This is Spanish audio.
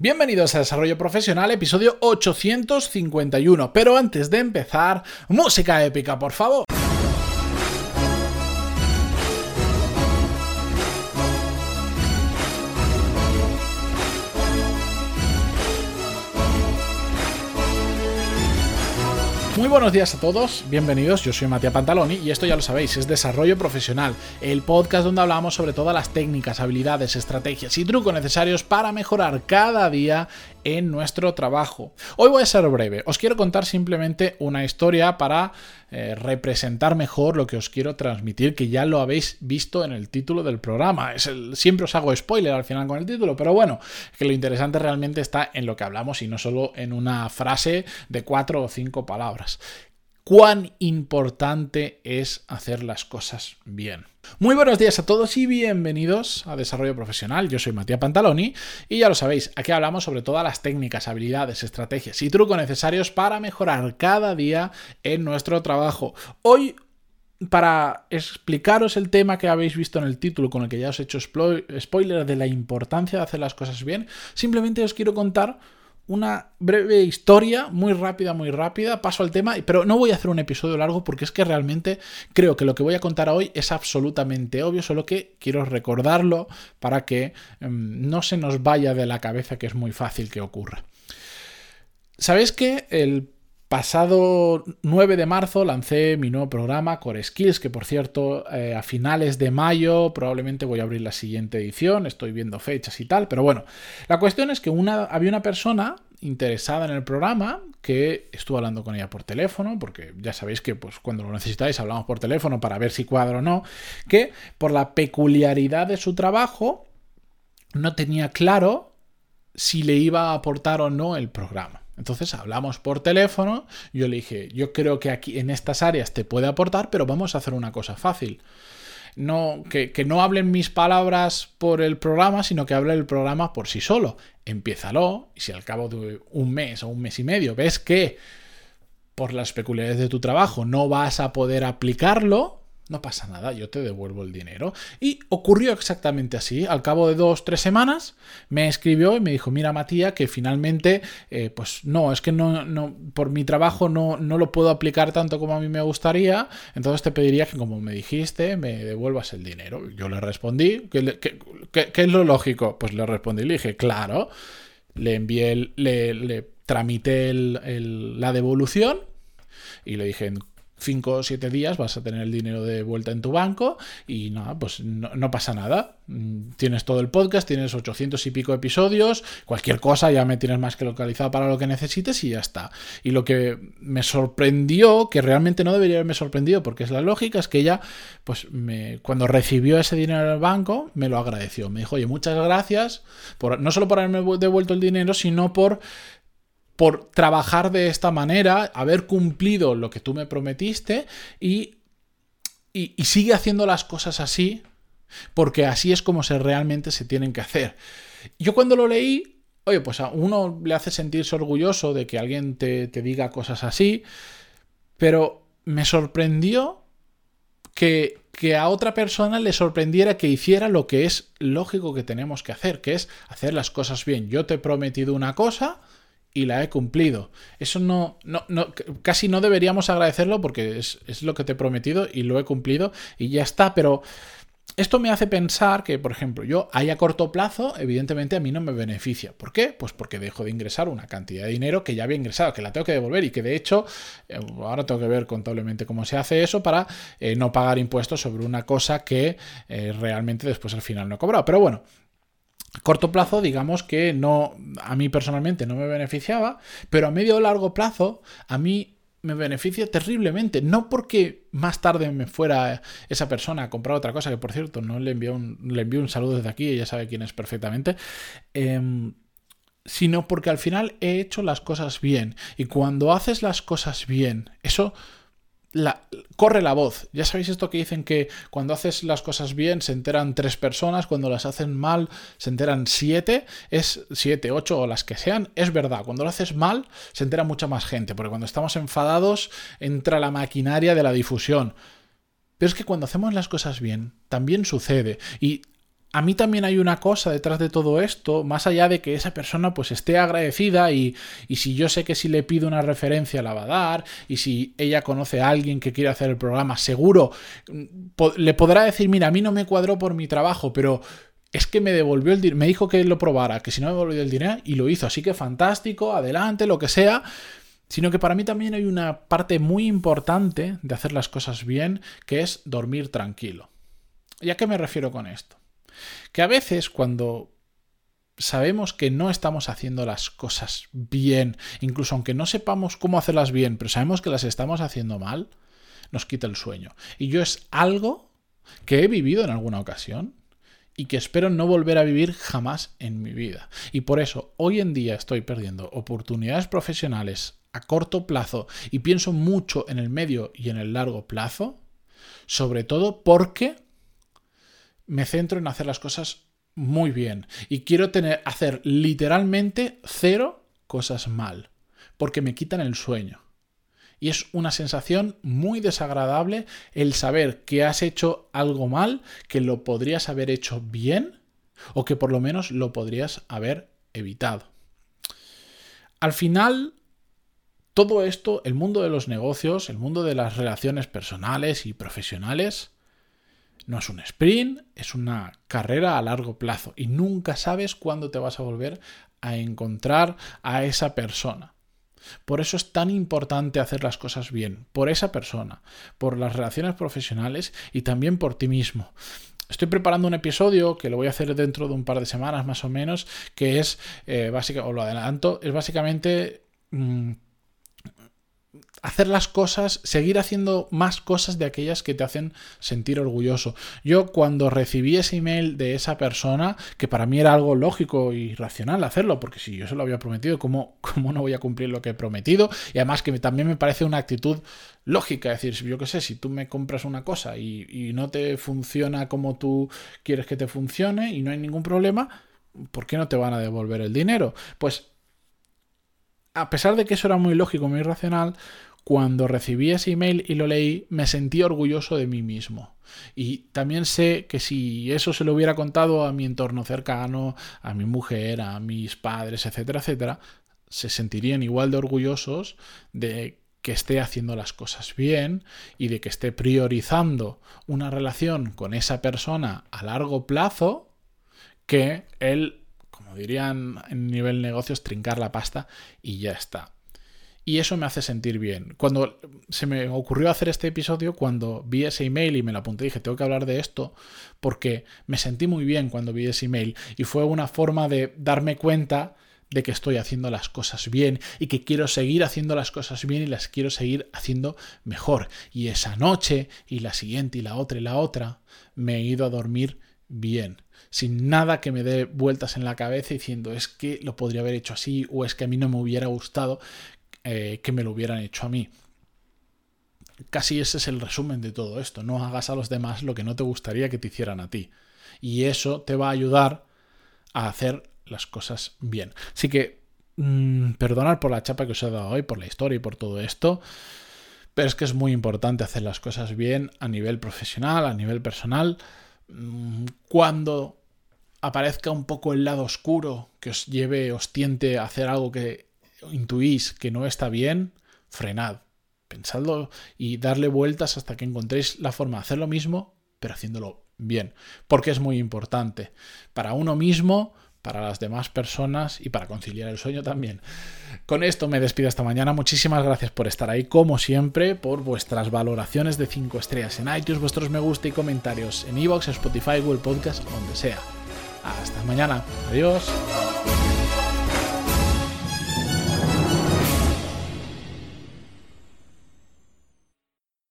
Bienvenidos a Desarrollo Profesional, episodio 851. Pero antes de empezar, música épica, por favor. Muy buenos días a todos, bienvenidos, yo soy Matías Pantaloni y esto ya lo sabéis, es Desarrollo Profesional, el podcast donde hablamos sobre todas las técnicas, habilidades, estrategias y trucos necesarios para mejorar cada día en nuestro trabajo. Hoy voy a ser breve, os quiero contar simplemente una historia para eh, representar mejor lo que os quiero transmitir, que ya lo habéis visto en el título del programa. Es siempre os hago spoiler al final con el título, pero bueno, que lo interesante realmente está en lo que hablamos y no solo en una frase de cuatro o cinco palabras cuán importante es hacer las cosas bien. Muy buenos días a todos y bienvenidos a Desarrollo Profesional. Yo soy Matías Pantaloni y ya lo sabéis, aquí hablamos sobre todas las técnicas, habilidades, estrategias y trucos necesarios para mejorar cada día en nuestro trabajo. Hoy para explicaros el tema que habéis visto en el título, con el que ya os he hecho spoiler de la importancia de hacer las cosas bien, simplemente os quiero contar una breve historia, muy rápida, muy rápida, paso al tema, pero no voy a hacer un episodio largo porque es que realmente creo que lo que voy a contar hoy es absolutamente obvio, solo que quiero recordarlo para que em, no se nos vaya de la cabeza que es muy fácil que ocurra. ¿Sabéis que el pasado 9 de marzo lancé mi nuevo programa Core Skills, que por cierto eh, a finales de mayo probablemente voy a abrir la siguiente edición, estoy viendo fechas y tal, pero bueno, la cuestión es que una, había una persona interesada en el programa que estuvo hablando con ella por teléfono, porque ya sabéis que pues, cuando lo necesitáis hablamos por teléfono para ver si cuadro o no, que por la peculiaridad de su trabajo no tenía claro si le iba a aportar o no el programa. Entonces hablamos por teléfono, yo le dije, yo creo que aquí en estas áreas te puede aportar, pero vamos a hacer una cosa fácil. No, que, no hablen mis palabras por el programa, sino que hable el programa por sí solo. Empiézalo, y si al cabo de un mes o un mes y medio ves que por las peculiaridades de tu trabajo no vas a poder aplicarlo, no pasa nada, yo te devuelvo el dinero. Y ocurrió exactamente así. Al cabo de dos, tres semanas, me escribió y me dijo, mira Matías, que finalmente, eh, pues no, es que no, no, por mi trabajo no, no lo puedo aplicar tanto como a mí me gustaría, entonces te pediría que como me dijiste, me devuelvas el dinero. Yo le respondí, ¿qué, es lo lógico? Pues le respondí, le dije, claro, le envié, le, le tramité la devolución y le dije, 5 o 7 días vas a tener el dinero de vuelta en tu banco y nada, pues no, pasa nada. Mm, tienes todo el podcast, tienes 800 y pico episodios, cualquier cosa ya me tienes más que localizado para lo que necesites y ya está. Y lo que me sorprendió, que realmente no debería haberme sorprendido porque es la lógica, es que ella, pues me, cuando recibió ese dinero en el banco, me lo agradeció. Me dijo, oye, muchas gracias, por, no solo por haberme devuelto el dinero, sino por por trabajar de esta manera, haber cumplido lo que tú me prometiste y, y, sigue haciendo las cosas así, porque así es como se realmente se tienen que hacer. Yo cuando lo leí, oye, pues a uno le hace sentirse orgulloso de que alguien te, te diga cosas así, pero me sorprendió que, que, a otra persona le sorprendiera que hiciera lo que es lógico que tenemos que hacer, que es hacer las cosas bien. Yo te he prometido una cosa, y la he cumplido. Eso no, no, no casi no deberíamos agradecerlo porque es, es, lo que te he prometido y lo he cumplido y ya está, pero esto me hace pensar que, por ejemplo, yo ahí a corto plazo, evidentemente a mí no me beneficia. ¿Por qué? Pues porque dejo de ingresar una cantidad de dinero que ya había ingresado, que la tengo que devolver y que de hecho, eh, ahora tengo que ver contablemente cómo se hace eso para eh, no pagar impuestos sobre una cosa que eh, realmente después al final no he cobrado. Pero bueno, corto plazo, digamos que no, a mí personalmente no me beneficiaba, pero a medio o largo plazo, a mí me beneficia terriblemente. No porque más tarde me fuera esa persona a comprar otra cosa, que por cierto no le envío un, le envío un saludo desde aquí, ella sabe quién es perfectamente. Em, sino porque al final he hecho las cosas bien. Y cuando haces las cosas bien, eso corre la voz. Ya sabéis esto que dicen que cuando haces las cosas bien se enteran tres personas, cuando las hacen mal se enteran siete, es siete, ocho o las que sean. Es verdad, cuando lo haces mal se entera mucha más gente, porque cuando estamos enfadados entra la maquinaria de la difusión. Pero es que cuando hacemos las cosas bien, también sucede. Y a mí también hay una cosa detrás de todo esto, más allá de que esa persona pues esté agradecida y, y, si yo sé que si le pido una referencia la va a dar y si ella conoce a alguien que quiere hacer el programa, seguro mm, le podrá decir, mira, a mí no me cuadró por mi trabajo, pero es que me devolvió el dinero, me dijo que lo probara, que si no me devolvió el dinero y lo hizo, así que fantástico, adelante, lo que sea, sino que para mí también hay una parte muy importante de hacer las cosas bien, que es dormir tranquilo. ¿Y a qué me refiero con esto? Que a veces cuando sabemos que no estamos haciendo las cosas bien, incluso aunque no sepamos cómo hacerlas bien, pero sabemos que las estamos haciendo mal, nos quita el sueño. Y yo es algo que he vivido en alguna ocasión y que espero no volver a vivir jamás en mi vida. Y por eso hoy en día estoy perdiendo oportunidades profesionales a corto plazo y pienso mucho en el medio y en el largo plazo, sobre todo porque me centro en hacer las cosas muy bien y quiero tener hacer literalmente cero cosas mal, porque me quitan el sueño. Y es una sensación muy desagradable el saber que has hecho algo mal, que lo podrías haber hecho bien o que por lo menos lo podrías haber evitado. Al final, todo esto, el mundo de los negocios, el mundo de las relaciones personales y profesionales, no es un sprint, es una carrera a largo plazo y nunca sabes cuándo te vas a volver a encontrar a esa persona. Por eso es tan importante hacer las cosas bien, por esa persona, por las relaciones profesionales y también por ti mismo. Estoy preparando un episodio que lo voy a hacer dentro de un par de semanas más o menos, que es, eh, básicamente, o lo adelanto, es básicamente... Mm, hacer las cosas, seguir haciendo más cosas de aquellas que te hacen sentir orgulloso. Yo cuando recibí ese email de esa persona, que para mí era algo lógico y racional hacerlo, porque si yo se lo había prometido, ¿cómo, cómo no voy a cumplir lo que he prometido? Y además que también me parece una actitud lógica, es decir, yo qué sé, si tú me compras una cosa y, y no te funciona como tú quieres que te funcione y no hay ningún problema, ¿por qué no te van a devolver el dinero? Pues a pesar de que eso era muy lógico, muy racional, cuando recibí ese email y lo leí, me sentí orgulloso de mí mismo. Y también sé que si eso se lo hubiera contado a mi entorno cercano, a mi mujer, a mis padres, etcétera, etcétera, se sentirían igual de orgullosos de que esté haciendo las cosas bien y de que esté priorizando una relación con esa persona a largo plazo que como dirían en nivel negocios, trincar la pasta y ya está y eso me hace sentir bien. Cuando se me ocurrió hacer este episodio, cuando vi ese email y me lo apunté, dije, tengo que hablar de esto, porque me sentí muy bien cuando vi ese email y fue una forma de darme cuenta de que estoy haciendo las cosas bien y que quiero seguir haciendo las cosas bien y las quiero seguir haciendo mejor. Y esa noche y la siguiente y la otra y la otra me he ido a dormir bien, sin nada que me dé vueltas en la cabeza diciendo es que lo podría haber hecho así o es que a mí no me hubiera gustado eh, que me lo hubieran hecho a mí. Casi ese es el resumen de todo esto. No hagas a los demás lo que no te gustaría que te hicieran a ti. Y eso te va a ayudar a hacer las cosas bien. Así que, mmm, perdonad por la chapa que os he dado hoy, por la historia y por todo esto. Pero es que es muy importante hacer las cosas bien a nivel profesional, a nivel personal. Mm, cuando aparezca un poco el lado oscuro que os lleve, os tiente a hacer algo que intuís que no está bien, frenad, pensadlo y darle vueltas hasta que encontréis la forma de hacer lo mismo, pero haciéndolo bien, porque es muy importante. Para uno mismo, para las demás personas y para conciliar el sueño también. Con esto me despido esta mañana. Muchísimas gracias por estar ahí, como siempre, por vuestras valoraciones de 5 estrellas en iTunes, vuestros me gusta y comentarios en iVoox, Spotify, Google Podcast, donde sea. Hasta mañana. Adiós.